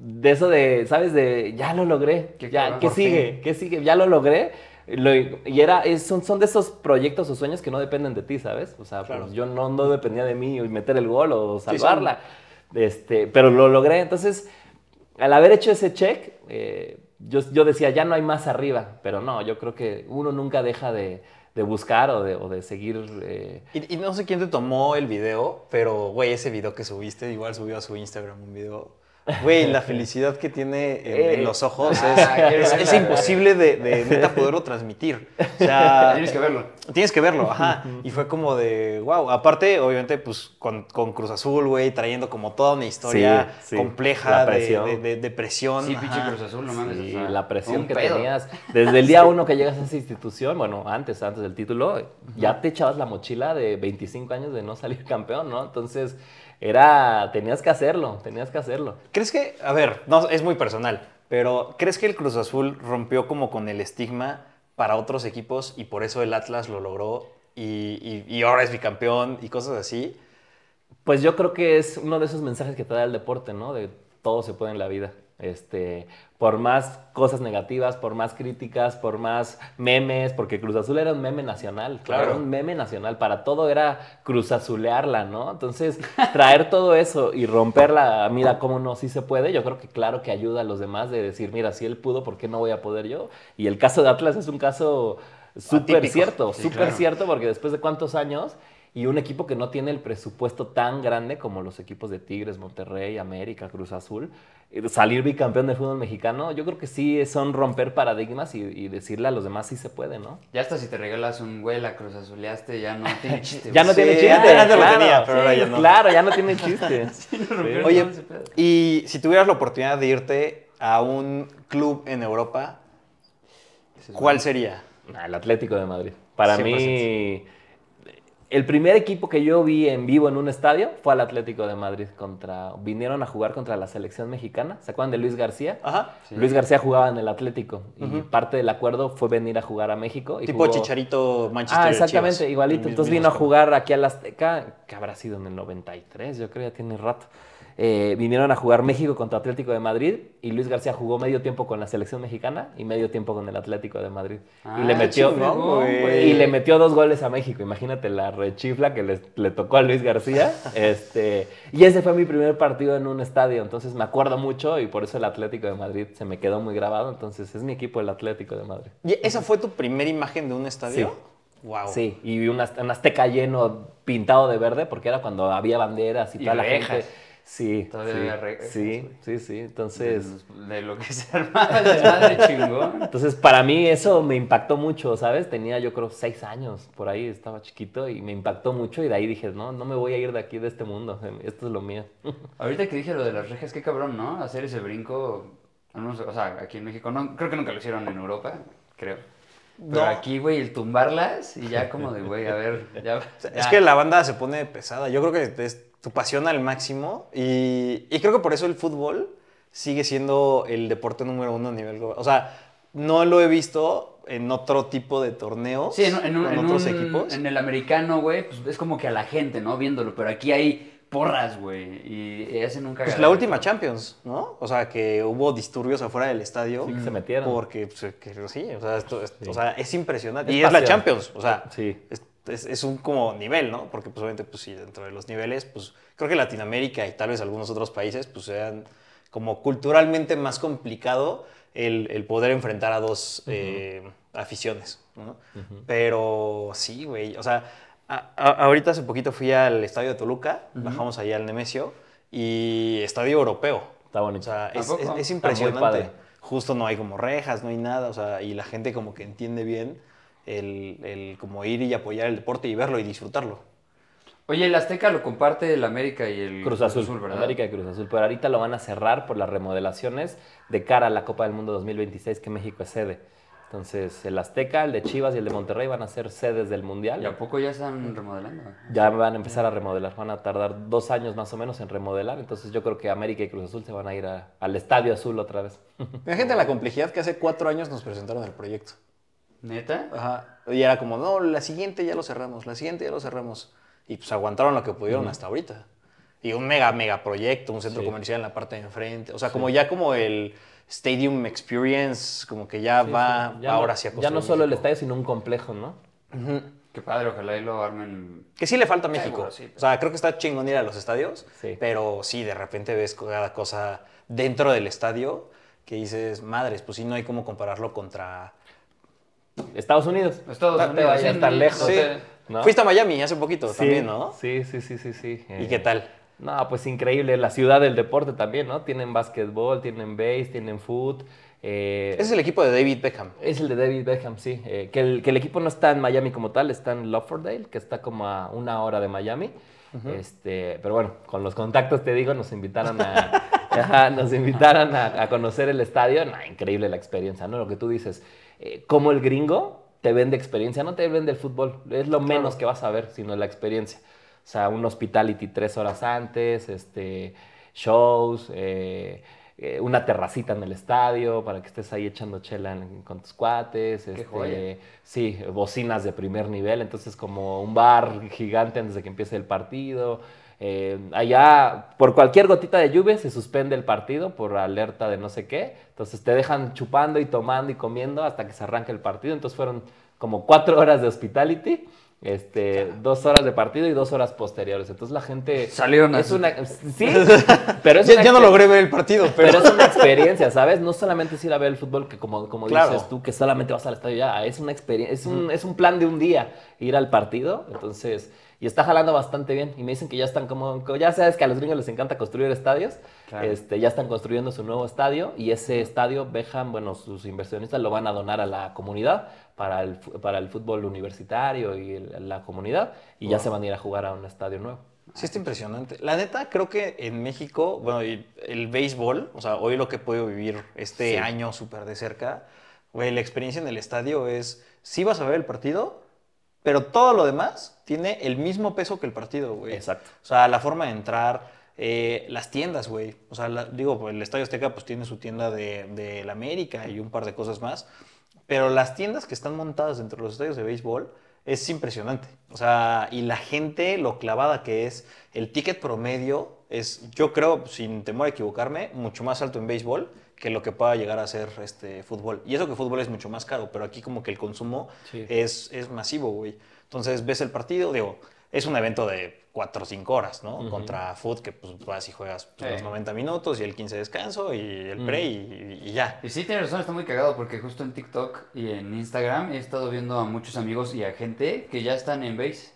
de eso de, ¿sabes? De, ya lo logré, Qué ya, ¿qué sigue? fin. ¿Qué sigue? Ya lo logré. Lo- y era, es- son, son de esos proyectos o sueños que no dependen de ti, ¿sabes? O sea, Claro. pues yo no, no dependía de mí meter el gol o Sí, salvarla. Este, pero lo logré. Entonces, al haber hecho ese check, eh, yo, yo decía, ya no hay más arriba. Pero no, yo creo que uno nunca deja de, de buscar o de, o de seguir. eh, Y, y no sé quién te tomó el video, pero, güey, ese video que subiste, igual subió a su Instagram un video. Güey, la felicidad que tiene en, en Eh. los ojos es, imposible de, de neta poderlo transmitir. O sea, Tienes que verlo. Tienes que verlo, ajá. Y fue como de, wow. Aparte, obviamente, pues con, con Cruz Azul, güey, trayendo como toda una historia Sí, sí. compleja de- presión. De, de- de presión. Sí, pinche. Cruz Azul, no mames. o sea, la presión que pedo. tenías. Desde el día uno que llegas a esa institución, bueno, antes, antes del título, ya te echabas la mochila de 25 años de no salir campeón, ¿no? Entonces, era, tenías que hacerlo, tenías que hacerlo. ¿Crees que, a ver, no, es muy personal, pero ¿crees que el Cruz Azul rompió como con el estigma para otros equipos y por eso el Atlas lo logró y, y- y ahora es bicampeón y cosas así? Pues yo creo que es uno de esos mensajes que te da el deporte, ¿no? De todo se puede en la vida. Este, por más cosas negativas, por más críticas, por más memes, porque Cruz Azul era un meme nacional, claro, era un meme nacional, para todo era Cruz Azulearla, ¿no? Entonces, traer todo eso y romperla, mira cómo no, sí se puede, yo creo que claro que ayuda a los demás de decir, mira, si él pudo, ¿por qué no voy a poder yo? Y el caso de Atlas es un caso súper cierto, Sí, súper claro. cierto, porque después de cuántos años y un equipo que no tiene el presupuesto tan grande como los equipos de Tigres, Monterrey, América, Cruz Azul, eh, salir bicampeón del fútbol mexicano, yo creo que sí son romper paradigmas y, y decirle a los demás sí se puede, ¿no? Ya hasta si te regalas un güey, la cruz azuleaste, ya no tiene chiste. Ya no Sí, tiene chiste, lo claro, tenía, pero ahora ya no. Claro, ya no tiene chiste. Oye, Oye, y si tuvieras la oportunidad de irte a un club en Europa, ¿cuál sería? El Atlético de Madrid. Para 100%. mí, el primer equipo que yo vi en vivo en un estadio fue al Atlético de Madrid. Contra, vinieron a jugar contra la selección mexicana. ¿Se acuerdan de Luis García? Ajá. Sí. Luis García jugaba en el Atlético y parte del acuerdo fue venir a jugar a México. Y Tipo jugó- Chicharito Manchester. Ah, exactamente, Chivas. igualito. Entonces vino a jugar aquí al Azteca, que habrá sido en el 93, yo creo, ya tiene rato. Eh, vinieron a jugar México contra Atlético de Madrid y Luis García jugó medio tiempo con la selección mexicana y medio tiempo con el Atlético de Madrid. Ah, y, le qué metió, chingón, y le metió dos goles a México. Imagínate la rechifla que les- le tocó a Luis García. este, y ese fue mi primer partido en un estadio. Entonces me acuerdo mucho y por eso el Atlético de Madrid se me quedó muy grabado. Entonces es mi equipo el Atlético de Madrid. ¿Y esa fue tu primera imagen de un estadio? Wow. Sí, y un, az- un azteca lleno, pintado de verde, porque era cuando había banderas y, Y toda la gente. Sí, Todavía sí, sí, sí, sí. Entonces, De lo que se armaba el desmadre chingón. entonces, para mí eso me impactó mucho, ¿sabes? Tenía yo creo seis años, por ahí estaba chiquito y me impactó mucho y de ahí dije, no, no me voy a ir de aquí, de este mundo, esto es lo mío. Ahorita que dije lo de las rejas, qué cabrón, ¿no? Hacer ese brinco, no sé, o sea, aquí en México, no, creo que nunca lo hicieron en Europa, creo. Pero No. aquí, güey, el tumbarlas y ya como de, güey, a ver, ya. Ya. Es que la banda se pone pesada. Yo creo que es tu pasión al máximo y, y creo que por eso el fútbol sigue siendo el deporte número uno a nivel global. O sea, no lo he visto en otro tipo de torneos Sí, en, en un- con en otros un- equipos. En el americano, güey, pues es como que a la gente, ¿no? Viéndolo, pero aquí hay porras, güey, y hacen un Pues cagadero. la última Champions, ¿no? O sea, que hubo disturbios afuera del estadio. Sí, que se metieron. Porque, pues, que sí, o sea, esto, es, Sí. o sea, es impresionante. Es y es la. Champions, o sea, Sí. es, es- es un como nivel, ¿no? Porque, pues, obviamente, pues sí, dentro de los niveles, pues, creo que Latinoamérica y tal vez algunos otros países, pues, sean como culturalmente más complicado el, el poder enfrentar a dos eh, aficiones, ¿no? Pero sí, güey, o sea, a- a- ahorita hace poquito fui al estadio de Toluca, bajamos allá al Nemesio, y estadio europeo. Está bonito. O sea, ¿A es, es- impresionante. Justo no hay como rejas, no hay nada, o sea, y la gente como que entiende bien el, el como ir y apoyar el deporte y verlo y disfrutarlo. Oye, el Azteca lo comparte el América y el Cruz Azul, ¿verdad? América y Cruz Azul. Pero ahorita lo van a cerrar por las remodelaciones de cara a la Copa del Mundo 2026 que México es sede. Entonces, el Azteca, el de Chivas y el de Monterrey van a ser sedes del Mundial. ¿Y a poco ya están remodelando? Ya van a empezar a remodelar, van a tardar dos años más o menos en remodelar. Entonces, yo creo que América y Cruz Azul se van a ir a- al Estadio Azul otra vez. Imagínate la complejidad que hace cuatro años nos presentaron el proyecto. ¿Neta? Ajá. Y era como, no, la siguiente ya lo cerramos, la siguiente ya lo cerramos. Y pues aguantaron lo que pudieron hasta ahorita. Y un mega, mega proyecto, un centro Sí. comercial en la parte de enfrente. O sea, como ya como el Stadium Experience, como que ya Sí, va, sí. va Ya ahora no, sí a Ya no solo el estadio, sino un complejo, ¿no? Qué padre, ojalá y lo armen. Que sí le falta a México. Seguro, sí, pero- O sea, creo que está chingón ir a los estadios, Sí. pero sí, de repente ves cada cosa dentro del estadio que dices, madres, pues sí, no hay cómo compararlo contra... Estados Unidos. Estados No te Unidos, vayas sí, tan lejos. sí. ¿no? Fuiste a Miami hace poquito Sí, también, ¿no? Sí, sí, sí, sí, sí. ¿Y Eh, qué tal? No, pues increíble. La ciudad del deporte también, ¿no? Tienen básquetbol, tienen base, tienen foot. eh, Ese es el equipo de David Beckham. es el de David Beckham, sí. Eh, que, el, que el equipo no está en Miami como tal, está en Loffordale, que está como a una hora de Miami. este, pero bueno, con los contactos, te digo, nos invitaron a, ajá, nos invitaron a, a conocer el estadio. No, increíble la experiencia, ¿no? Lo que tú dices. Eh, como el gringo te vende experiencia, no te vende el fútbol. Es lo menos que vas a ver, sino la experiencia. O sea, un hospitality tres horas antes, este, shows, eh, eh, una terracita en el estadio para que estés ahí echando chela en- con tus cuates. este, joya. sí, bocinas de primer nivel, entonces como un bar gigante antes de que empiece el partido. Eh, allá, por cualquier gotita de lluvia, se suspende el partido por alerta de no sé qué. Entonces te dejan chupando y tomando y comiendo hasta que se arranque el partido. Entonces fueron como cuatro horas de hospitality, este, dos horas de partido y dos horas posteriores. Entonces la gente... Salieron es así. una Sí, pero es Ya, una ya no logré ver el partido, pero... pero es una experiencia, ¿sabes? No solamente es ir a ver el fútbol, que como, como Claro. dices tú, que solamente vas al estadio ya, es una experiencia, es un, es un plan de un día ir al partido, entonces, y está jalando bastante bien, y me dicen que ya están como, ya sabes que a los gringos les encanta construir estadios, Claro. este, ya están construyendo su nuevo estadio, y ese estadio, Beckham, bueno, sus inversionistas lo van a donar a la comunidad, para el, para el fútbol universitario y el- la comunidad, y ya se van a ir a jugar a un estadio nuevo. Sí, está impresionante. La neta, creo que en México, bueno, el béisbol, o sea, hoy lo que he podido vivir este Sí. año súper de cerca, güey, la experiencia en el estadio es, sí vas a ver el partido, pero todo lo demás tiene el mismo peso que el partido, güey. Exacto. O sea, la forma de entrar, eh, las tiendas, güey. O sea, la- digo, pues, el Estadio Azteca pues tiene su tienda de, de la América y un par de cosas más. Pero las tiendas que están montadas dentro de los estadios de béisbol es impresionante. O sea, y la gente, lo clavada que es, el ticket promedio es, yo creo, sin temor a equivocarme, mucho más alto en béisbol que lo que pueda llegar a ser este fútbol. Y eso que fútbol es mucho más caro, pero aquí como que el consumo Sí. es, es masivo, güey. Entonces ves el partido, digo, es un evento de 4 o 5 horas, ¿no? Contra foot, que pues vas y juegas pues, Sí. los 90 minutos y el 15 de descanso y el pre y, y ya. Y sí, tienes razón, está muy cagado porque justo en TikTok y en Instagram he estado viendo a muchos amigos y a gente que ya están en base.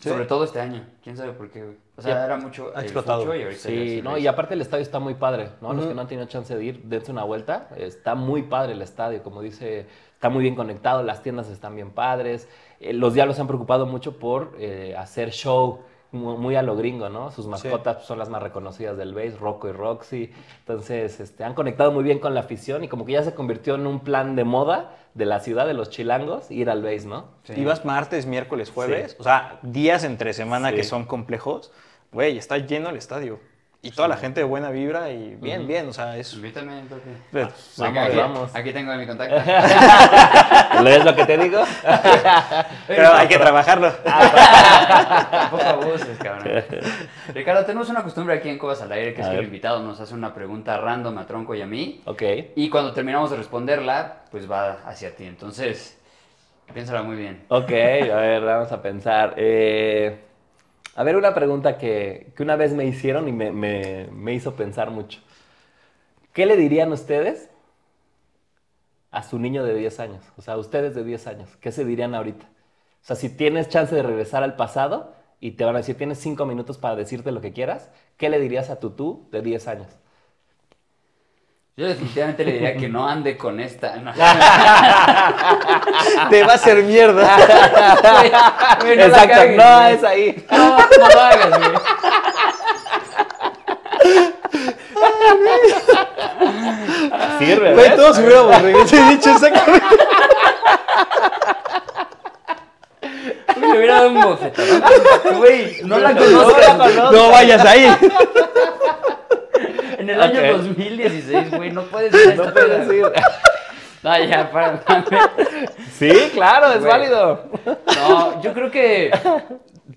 Sí. Sobre todo este año. ¿Quién sabe por qué, güey? O sea, Ya, era mucho ha explotado. y Sí, no, base. y aparte el estadio está muy padre, ¿no? Los que no han tenido chance de ir, dense una vuelta. Está muy padre el estadio, como dice, está muy bien conectado, las tiendas están bien padres. Eh, los diablos se han preocupado mucho por eh, hacer show muy a lo gringo, ¿no? Sus mascotas son las más reconocidas del base, Rocco y Roxy. Entonces, este, han conectado muy bien con la afición y como que ya se convirtió en un plan de moda de la ciudad de los chilangos ir al base, ¿no? Sí. Vas martes, miércoles, jueves, o sea, días entre semana que son complejos, güey, está lleno el estadio. Y toda la gente de buena vibra y bien, bien, o sea, es... Invítame, Toque. pues, Vamos, aquí, vamos. aquí tengo mi contacto. ¿Lees lo que te digo? Pero hay que trabajarlo. Tampoco abuses, cabrón. Ricardo, tenemos una costumbre aquí en Cobas al Aire, que es que el invitado nos hace una pregunta random a Tronco y a mí. ok. Y cuando terminamos de responderla, pues va hacia ti. Entonces, piénsala muy bien. Ok, a ver, vamos a pensar. Eh, a ver, una pregunta que, que una vez me hicieron y me, me- me hizo pensar mucho. ¿Qué le dirían ustedes a su niño de 10 años? O sea, ustedes de 10 años, ¿qué se dirían ahorita? O sea, si tienes chance de regresar al pasado y te van a decir, tienes 5 minutos para decirte lo que quieras, ¿qué le dirías a tu tú de 10 años? Yo definitivamente le diría que no ande con esta. No. Te va a hacer mierda. Güey, güey, no Exacto, cagues, no güey. es ahí. No, no lo hagas, güey. Sirve, Güey, todos hubiéramos regresado y dicho exactamente. Güey, Le hubiera dado un bofetón. Güey, no la No conozco. la conozco. No vayas ahí. En el año Ok. 2016, güey, no puedes ir a esta No puedes peda. ir. No, ya, para. Sí, claro, es Güey. válido. No, yo creo que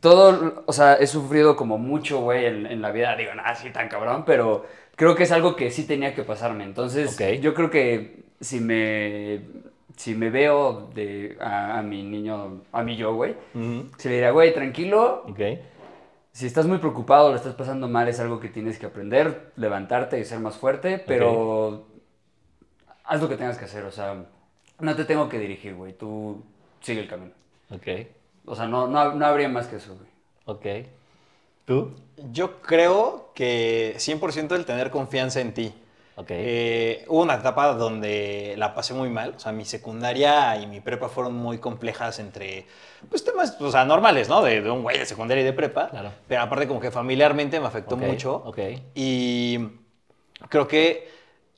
todo, o sea, he sufrido como mucho, güey, en, en la vida. Digo, nada así tan cabrón, pero creo que es algo que sí tenía que pasarme. Entonces, yo creo que si me, si me veo de, a, a mi niño, a mi yo, güey, se le diría, güey, tranquilo. Ok. Si estás muy preocupado, lo estás pasando mal, es algo que tienes que aprender, levantarte y ser más fuerte, pero haz lo que tengas que hacer, o sea, no te tengo que dirigir, güey, tú sigue el camino. Ok. O sea, no, no, no habría más que eso, güey. Ok. ¿Tú? Yo creo que 100% el tener confianza en ti. Ok. Eh, hubo una etapa donde la pasé muy mal, o sea, mi secundaria y mi prepa fueron muy complejas entre, pues temas, o sea, normales, ¿no? De, de un güey de secundaria y de prepa, Claro. pero aparte como que familiarmente me afectó mucho. ok. Y creo que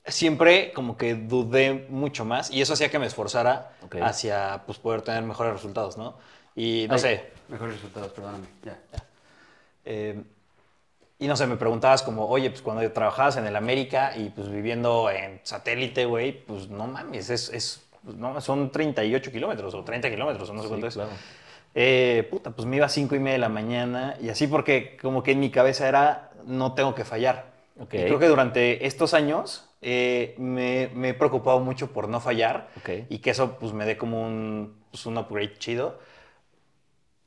siempre como que dudé mucho más y eso hacía que me esforzara hacia, pues, poder tener mejores resultados, ¿no? Y no Ay, sé, Mejores resultados, perdóname. Ya. eh, y no sé, me preguntabas como, oye, pues cuando trabajabas en el América y pues viviendo en satélite, güey, pues no mames, es, es- pues, no, son 38 kilómetros o 30 kilómetros o no sé Sí, cuánto es. claro. Eh, puta, pues me iba a 5 y media de la mañana y así porque como que en mi cabeza era, no tengo que fallar. Ok. Y creo que durante estos años eh, me, me he preocupado mucho por no fallar Ok. y que eso pues me dé como un, pues, un upgrade chido.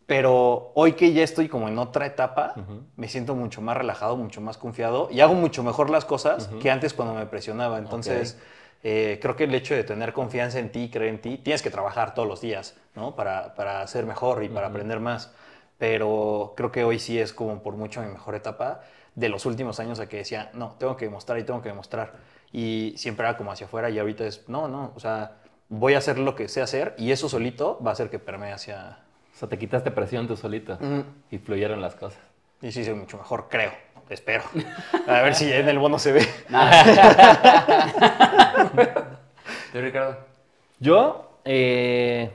Pero hoy que ya estoy como en otra etapa, me siento mucho más relajado, mucho más confiado y hago mucho mejor las cosas que antes cuando me presionaba. Entonces, eh, creo que el hecho de tener confianza en ti, creer en ti, tienes que trabajar todos los días, ¿no? Para, para ser mejor y para aprender más. Pero creo que hoy sí es como por mucho mi mejor etapa de los últimos años a que decía, no, tengo que demostrar y tengo que demostrar. Y siempre era como hacia afuera y ahorita es, no, no, o sea, voy a hacer lo que sé hacer y eso solito va a hacer que permee hacia... O sea, te quitaste presión tú solito y fluyeron las cosas. Y sí, soy mucho mejor, creo. Espero. A ver si en el bono se ve. ¿Tú, Ricardo? Yo, eh,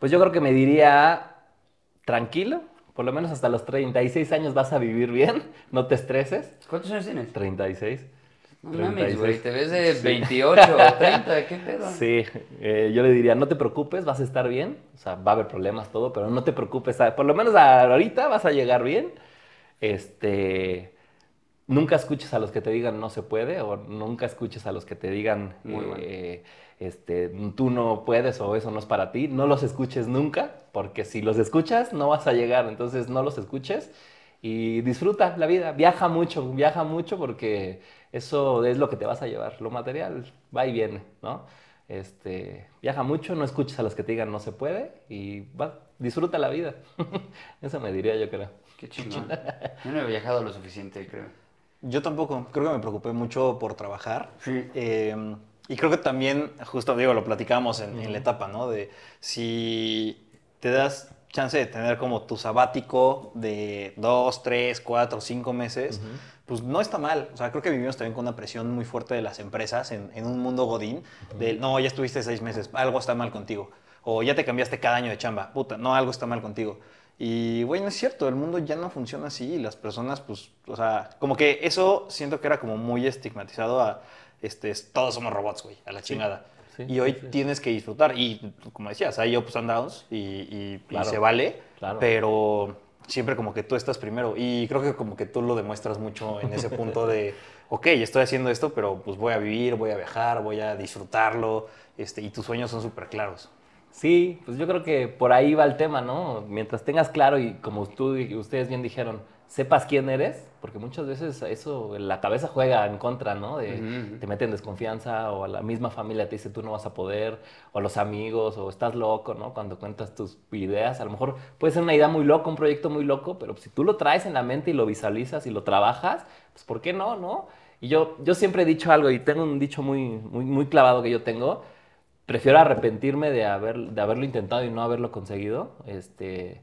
pues yo creo que me diría tranquilo, por lo menos hasta los 36 años vas a vivir bien, no te estreses. ¿Cuántos años tienes? 36. No mames, güey, 36. te ves de 28 o 30, ¿qué pedo? Sí, eh, yo le diría, no te preocupes, vas a estar bien. O sea, va a haber problemas, todo, pero no te preocupes. Por lo menos ahorita vas a llegar bien. Este, nunca escuches a los que te digan no se puede o nunca escuches a los que te digan Muy bueno. eh, este, tú no puedes o eso no es para ti. No los escuches nunca, porque si los escuchas no vas a llegar. Entonces no los escuches y disfruta la vida. Viaja mucho, viaja mucho porque eso es lo que te vas a llevar. Lo material va y viene, ¿no? Este, viaja mucho, no escuches a los que te digan no se puede y va, disfruta la vida. Eso me diría yo creo. Qué chingón. Yo no he viajado lo suficiente, creo. Yo tampoco, creo que me preocupé mucho por trabajar. Sí. Eh, y creo que también, justo digo, lo platicamos en, en la etapa, ¿no? De si te das chance de tener como tu sabático de dos, tres, cuatro, cinco meses, pues no está mal. O sea, creo que vivimos también con una presión muy fuerte de las empresas en, en un mundo godín, de no, ya estuviste seis meses, algo está mal contigo. O ya te cambiaste cada año de chamba, puta, no, algo está mal contigo. Y, güey, no es cierto, el mundo ya no funciona así y las personas, pues, o sea, como que eso siento que era como muy estigmatizado a, este, es- todos somos robots, güey, a la chingada. sí, y hoy sí, tienes que disfrutar y, como decías, hay ups and downs y, y- y se vale, claro. pero siempre como que tú estás primero y creo que como que tú lo demuestras mucho en ese punto de, ok, estoy haciendo esto, pero pues voy a vivir, voy a viajar, voy a disfrutarlo, este, y tus sueños son súper claros. Sí, pues yo creo que por ahí va el tema, ¿no? Mientras tengas claro y como tú y ustedes bien dijeron, sepas quién eres, porque muchas veces eso, la cabeza juega en contra, ¿no? De, Ujú, ujú. Te mete en desconfianza o a la misma familia te dice tú no vas a poder, o los amigos, o estás loco, ¿no? Cuando cuentas tus ideas, a lo mejor puede ser una idea muy loca, un proyecto muy loco, pero si tú lo traes en la mente y lo visualizas y lo trabajas, pues ¿por qué no, no? Y yo, yo siempre he dicho algo, y tengo un dicho muy, muy, muy clavado que yo tengo, prefiero arrepentirme de, haber, de haberlo intentado y no haberlo conseguido, este,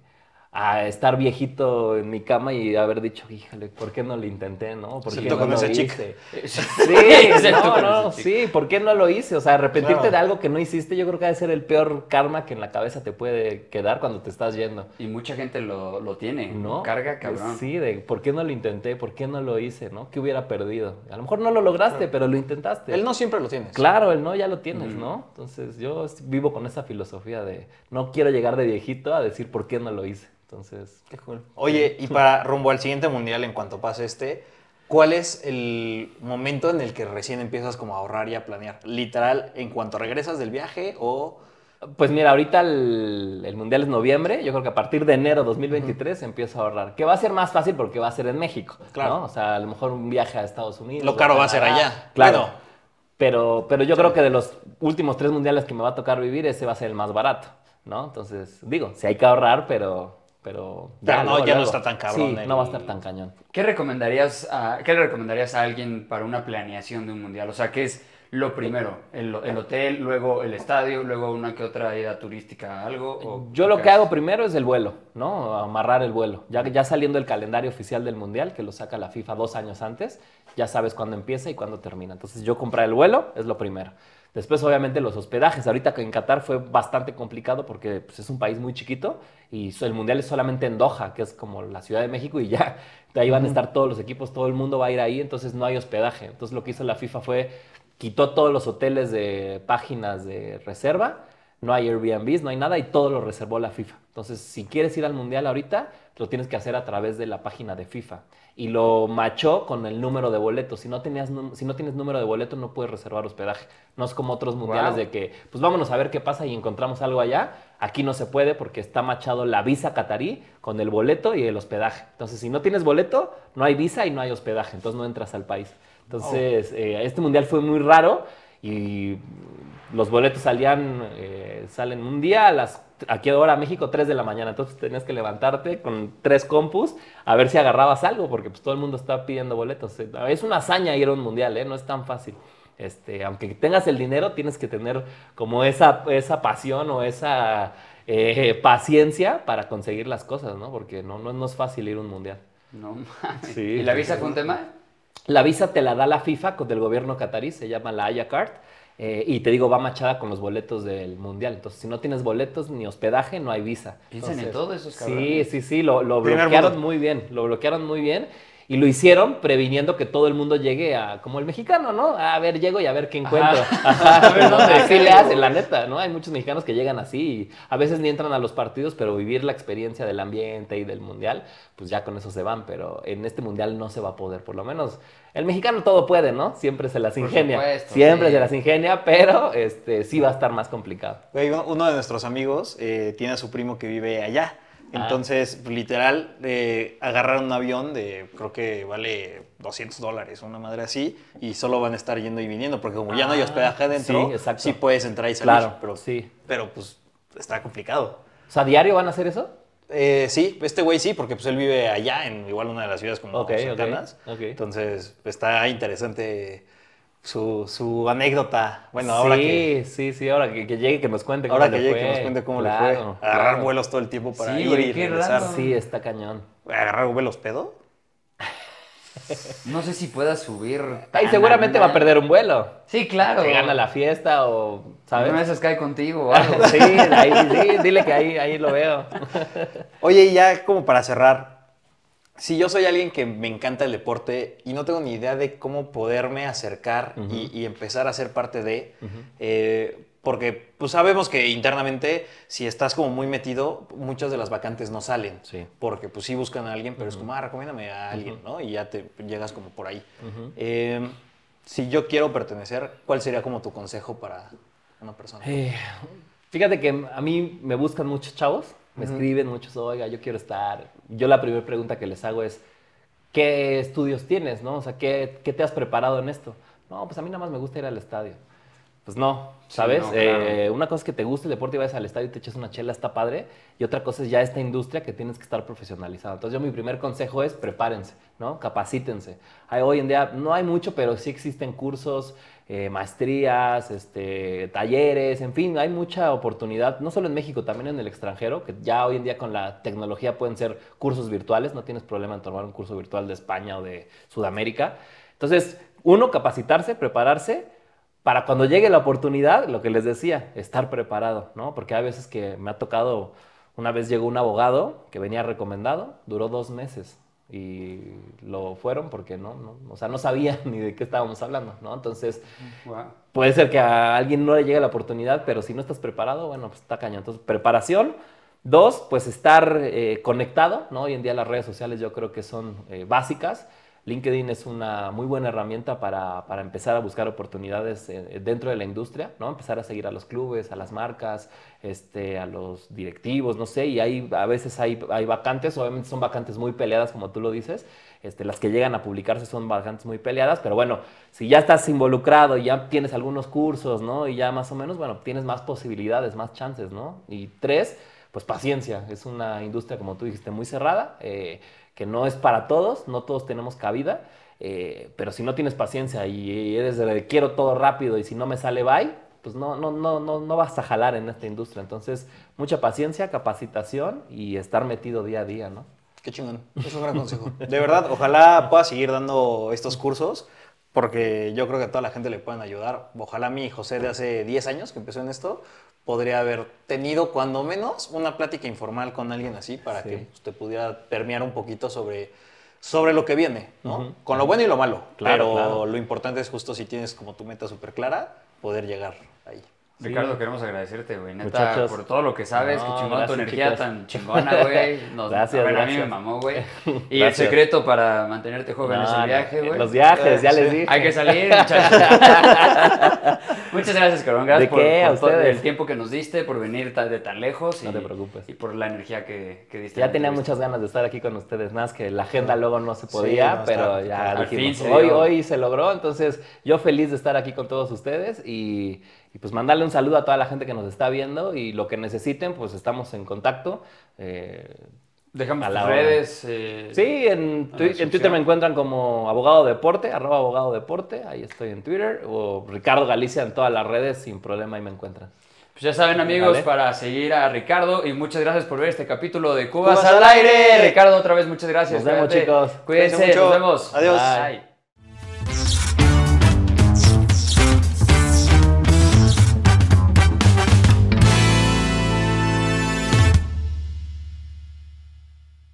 a estar viejito en mi cama y haber dicho, híjole, ¿por qué no lo intenté, no? ¿Por qué no con lo hice? Sí, Excepto no, no, sí, ¿por qué no lo hice? O sea, arrepentirte Claro. de algo que no hiciste, yo creo que debe ser el peor karma que en la cabeza te puede quedar cuando te estás yendo. Y mucha gente lo, lo tiene, ¿No? Carga cabrón. Sí, de por qué no lo intenté, por qué no lo hice, ¿no? ¿Qué hubiera perdido? A lo mejor no lo lograste, pero lo intentaste. Él no siempre lo tienes. Claro, el no ya lo tienes, ¿no? Entonces yo vivo con esa filosofía de no quiero llegar de viejito a decir por qué no lo hice. Entonces, Qué cool. Oye, y para rumbo al siguiente mundial, en cuanto pase este, ¿cuál es el momento en el que recién empiezas como a ahorrar y a planear? Literal, en cuanto regresas del viaje o... pues mira, ahorita el, el mundial es noviembre, yo creo que a partir de enero 2023 empiezo a ahorrar, que va a ser más fácil porque va a ser en México, Claro. ¿no? O sea, a lo mejor un viaje a Estados Unidos. Lo caro va a ser allá. Claro. Bueno. Pero, pero yo creo que de los últimos tres mundiales que me va a tocar vivir, ese va a ser el más barato, ¿no? Entonces, digo, sí hay que ahorrar, pero... Pero, Pero no, luego, ya no está tan cabrón Sí, el- no va a estar tan cañón. ¿Qué recomendarías a, ¿Qué le recomendarías a alguien para una planeación de un mundial? O sea, ¿qué es lo primero? ¿El, el hotel, luego el estadio, luego una que otra ida turística, algo? o Yo lo que hago primero es el vuelo, ¿no? Amarrar el vuelo. Ya, ya saliendo el calendario oficial del Mundial, que lo saca la FIFA dos años antes, ya sabes cuándo empieza y cuándo termina. Entonces yo comprar el vuelo es lo primero. Después, obviamente, los hospedajes. Ahorita en Qatar fue bastante complicado porque pues, es un país muy chiquito y el Mundial es solamente en Doha, que es como la Ciudad de México y ya. De ahí van a estar todos los equipos, todo el mundo va a ir ahí, entonces no hay hospedaje. Entonces lo que hizo la FIFA fue quitó todos los hoteles de páginas de reserva no hay Airbnbs, no hay nada y todo lo reservó la FIFA. Entonces, si quieres ir al Mundial ahorita, lo tienes que hacer a través de la página de FIFA. Y lo machó con el número de boletos. Si no, tenías, si no tienes número de boleto, no puedes reservar hospedaje. No es como otros mundiales Wow. de que, pues vámonos a ver qué pasa y encontramos algo allá. Aquí no se puede porque está machado la visa catarí con el boleto y el hospedaje. Entonces, si no tienes boleto, no hay visa y no hay hospedaje. Entonces, no entras al país. Entonces, eh, este mundial fue muy raro y los boletos salían, eh, salen un día a las, aquí ahora México, 3 de la mañana. Entonces tenías que levantarte con tres compus a ver si agarrabas algo, porque pues todo el mundo está pidiendo boletos. Eh, Es una hazaña ir a un mundial, ¿eh? no es tan fácil. Este, aunque tengas el dinero, tienes que tener como esa, esa pasión o esa eh, paciencia para conseguir las cosas, ¿no? Porque no, no, no es fácil ir a un mundial. No mames. Sí, ¿Y la visa fue un tema? La visa te la da la FIFA del gobierno catarí, se llama la Haya Card. Eh, y te digo, va machada con los boletos del mundial. Entonces, si no tienes boletos ni hospedaje, no hay visa. Piensan en todo esos Sí, cabrones. sí, sí, lo, bloquearon muy bien. Lo bloquearon muy bien. Y lo hicieron previniendo que todo el mundo llegue a, como el mexicano, ¿no? A ver, llego y a ver qué encuentro. Ajá, A ver dónde así le hacen, la neta, ¿no? Hay muchos mexicanos que llegan así y a veces ni entran a los partidos, pero vivir la experiencia del ambiente y del mundial, pues ya con eso se van. Pero en este mundial no se va a poder, por lo menos. El mexicano todo puede, ¿no? Siempre se las Por ingenia. supuesto, Siempre sí. se las ingenia, pero este, sí va a estar más complicado. Uno de nuestros amigos eh, tiene a su primo que vive allá. Ah. Entonces, literal, eh, agarraron un avión de, creo que vale 200 dólares, una madre así, y solo van a estar yendo y viniendo, porque como ya no hay Ah, hospedaje adentro, sí, puedes entrar y salir. Claro, pero, sí. pero pues está complicado. O sea, ¿diario van a hacer eso? Eh, sí, este güey sí, porque pues él vive allá, en igual una de las ciudades como Ok, ok, cercanas. Entonces, está interesante su, su anécdota. Bueno, ahora sí, que... sí, sí, ahora que, que llegue, que nos cuente Ahora cómo que le llegue, que fue. nos cuente cómo le fue. Agarrar claro. vuelos todo el tiempo para Sí, ir y qué regresar. raro. Sí, está cañón. ¿Agarrar vuelos pedo? No sé si pueda subir. Ay, tan seguramente va a perder un vuelo. Sí, claro. Que gana la fiesta o, ¿Sabes? Una esas cae contigo o algo. sí, ahí, sí, dile que ahí, ahí lo veo. Oye, y ya como para cerrar, si yo soy alguien que me encanta el deporte y no tengo ni idea de cómo poderme acercar y, y empezar a ser parte de, eh, porque pues sabemos que internamente si estás como muy metido, muchas de las vacantes no salen, Sí. porque pues sí buscan a alguien, pero es como, ah, recomiéndame a alguien, ¿no? Y ya te llegas como por ahí. Eh, si yo quiero pertenecer, ¿cuál sería como tu consejo para una persona? Eh, fíjate que a mí me buscan muchos chavos, me escriben muchos, oiga, yo quiero estar. Yo la primera pregunta que les hago es, ¿qué estudios tienes, no? O sea, ¿qué, qué te has preparado en esto? No, pues a mí nada más me gusta ir al estadio. pues no, Sí, ¿sabes? no, claro. Eh, una cosa es que te guste el deporte y vayas al estadio y te echas una chela, está padre. Y otra cosa es ya esta industria que tienes que estar profesionalizado. Entonces, yo mi primer consejo es prepárense, ¿no? Capacítense. Hay, hoy en día no hay mucho, pero sí existen cursos, eh, maestrías, este, talleres, en fin, hay mucha oportunidad, no solo en México, también en el extranjero, que ya hoy en día con la tecnología pueden ser cursos virtuales, no tienes problema en tomar un curso virtual de España o de Sudamérica. Entonces, uno, capacitarse, prepararse, para cuando llegue la oportunidad, lo que les decía, estar preparado, ¿no? Porque hay veces que me ha tocado, una vez llegó un abogado que venía recomendado, duró dos meses y lo fueron porque no, no, o sea, no sabía ni de qué estábamos hablando, ¿no? Entonces, Wow. puede ser que a alguien no le llegue la oportunidad, pero si no estás preparado, bueno, pues está cañón. Entonces, preparación. Dos, pues estar eh, conectado, ¿no? Hoy en día las redes sociales yo creo que son eh, básicas. LinkedIn es una muy buena herramienta para, para empezar a buscar oportunidades eh, dentro de la industria, ¿no? Empezar a seguir a los clubes, a las marcas, este, a los directivos, no sé, y hay, a veces hay, hay vacantes, obviamente son vacantes muy peleadas, como tú lo dices, este, las que llegan a publicarse son vacantes muy peleadas, pero bueno, si ya estás involucrado y ya tienes algunos cursos, ¿no? Y ya más o menos, bueno, tienes más posibilidades, más chances, ¿no? Y tres, pues paciencia, es una industria, como tú dijiste, muy cerrada, eh, que no es para todos, no todos tenemos cabida, eh, pero si no tienes paciencia y eres de quiero todo rápido y si no me sale bye, pues no, no, no, no, no vas a jalar en esta industria. Entonces, mucha paciencia, capacitación y estar metido día a día, ¿no? Qué chingón. Es un gran consejo. De verdad, ojalá pueda seguir dando estos cursos porque yo creo que a toda la gente le pueden ayudar. Ojalá mi José de hace 10 años que empezó en esto podría haber tenido cuando menos una plática informal con alguien así para Sí. que pues, te pudiera permear un poquito sobre, sobre lo que viene, ¿no? Con lo bueno y lo malo. Claro, pero claro. lo importante es justo si tienes como tu meta súper clara, poder llegar ahí. Sí. Ricardo, queremos agradecerte, güey. Neta, Muchachos. por todo lo que sabes, No, que chingón tu gracias, energía tan chingona, güey. Nos- Gracias, a ver, a mí me gracias. mamó, güey. Y el Gracias. secreto para mantenerte joven es No, el no, viaje, güey. Los viajes, ya les dije. Hay que salir, muchachos. Muchas gracias, cabrón. Gracias ¿De por, qué? por el tiempo que nos diste, por venir de tan lejos. No y, te preocupes. Y por la energía que, que diste. Ya tenía muchas ganas de estar aquí con ustedes, más que la agenda luego no se podía, Sí, no, pero está- ya al dijimos, fin se hoy, dio. hoy se logró, entonces yo feliz de estar aquí con todos ustedes y, y pues mandarle un saludo a toda la gente que nos está viendo y lo que necesiten, pues estamos en contacto. Eh, Dejamos a tus la hora. redes. eh, sí, en. Twitter me encuentran como abogado deporte, arroba abogado deporte, ahí estoy en Twitter, o Ricardo Galicia en todas las redes, sin problema ahí me encuentran. Pues ya saben, amigos, Vale. para seguir a Ricardo y muchas gracias por ver este capítulo de Cubas, Cubas al al aire. aire. Ricardo, otra vez muchas gracias. Nos vemos, Cuídate. chicos. Cuídense, Cuídense mucho. nos vemos. Adiós. Bye.